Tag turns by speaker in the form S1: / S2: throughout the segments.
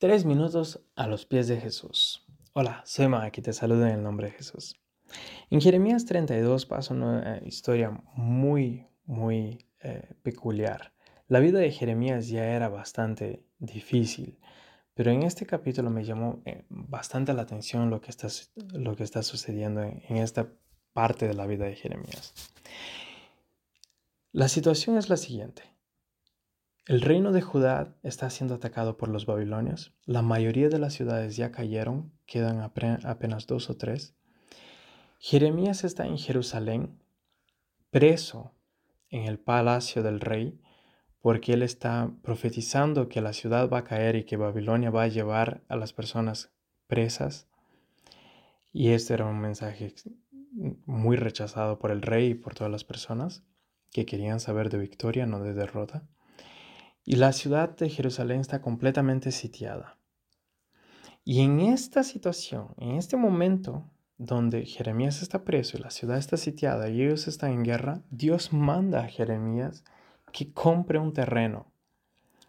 S1: Tres minutos a los pies de Jesús. Hola, soy Maki, te saludo en el nombre de Jesús. En Jeremías 32 pasa una eh, historia muy, muy eh, peculiar. La vida de Jeremías ya era bastante difícil, pero en este capítulo me llamó eh, bastante la atención lo que está sucediendo en esta parte de la vida de Jeremías. La situación es la siguiente. El reino de Judá está siendo atacado por los babilonios. La mayoría de las ciudades ya cayeron, quedan apenas dos o tres. Jeremías está en Jerusalén, preso en el palacio del rey, porque él está profetizando que la ciudad va a caer y que Babilonia va a llevar a las personas presas. Y este era un mensaje muy rechazado por el rey y por todas las personas que querían saber de victoria, no de derrota y la ciudad de Jerusalén está completamente sitiada. Y en esta situación, en este momento donde Jeremías está preso y la ciudad está sitiada y ellos están en guerra, Dios manda a Jeremías que compre un terreno.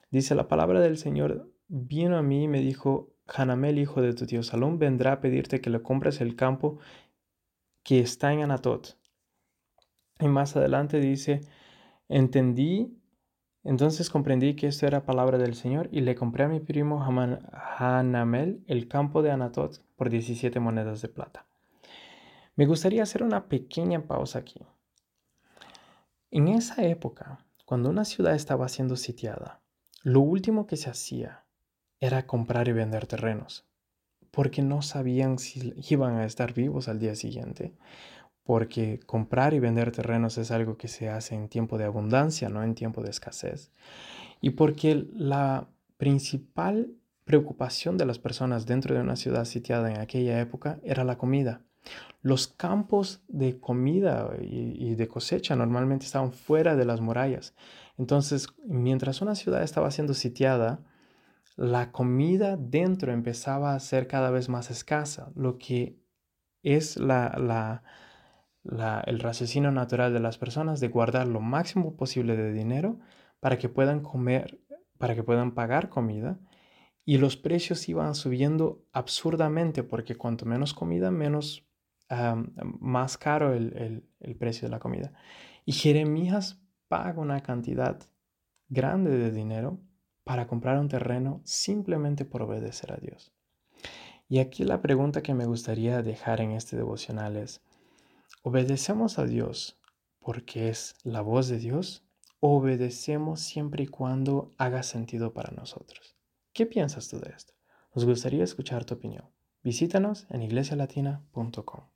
S1: Dice la palabra del Señor, vino a mí y me dijo, Hanamel, hijo de tu tío Salón, vendrá a pedirte que le compres el campo que está en Anatot. Y más adelante dice, entendí entonces comprendí que esto era palabra del Señor y le compré a mi primo Hanamel el campo de Anatot por 17 monedas de plata. Me gustaría hacer una pequeña pausa aquí. En esa época, cuando una ciudad estaba siendo sitiada, lo último que se hacía era comprar y vender terrenos, porque no sabían si iban a estar vivos al día siguiente porque comprar y vender terrenos es algo que se hace en tiempo de abundancia, no en tiempo de escasez. Y porque la principal preocupación de las personas dentro de una ciudad sitiada en aquella época era la comida. Los campos de comida y, de cosecha normalmente estaban fuera de las murallas. Entonces, mientras una ciudad estaba siendo sitiada, la comida dentro empezaba a ser cada vez más escasa, lo que es la el raciocinio natural de las personas de guardar lo máximo posible de dinero para que puedan comer, para que puedan pagar comida. Y los precios iban subiendo absurdamente porque cuanto menos comida, menos, más caro el, el precio de la comida. Y Jeremías paga una cantidad grande de dinero para comprar un terreno simplemente por obedecer a Dios. Y aquí la pregunta que me gustaría dejar en este devocional es, ¿Obedecemos a Dios porque es la voz de Dios? ¿O obedecemos siempre y cuando haga sentido para nosotros? ¿Qué piensas tú de esto? Nos gustaría escuchar tu opinión. Visítanos en iglesialatina.com.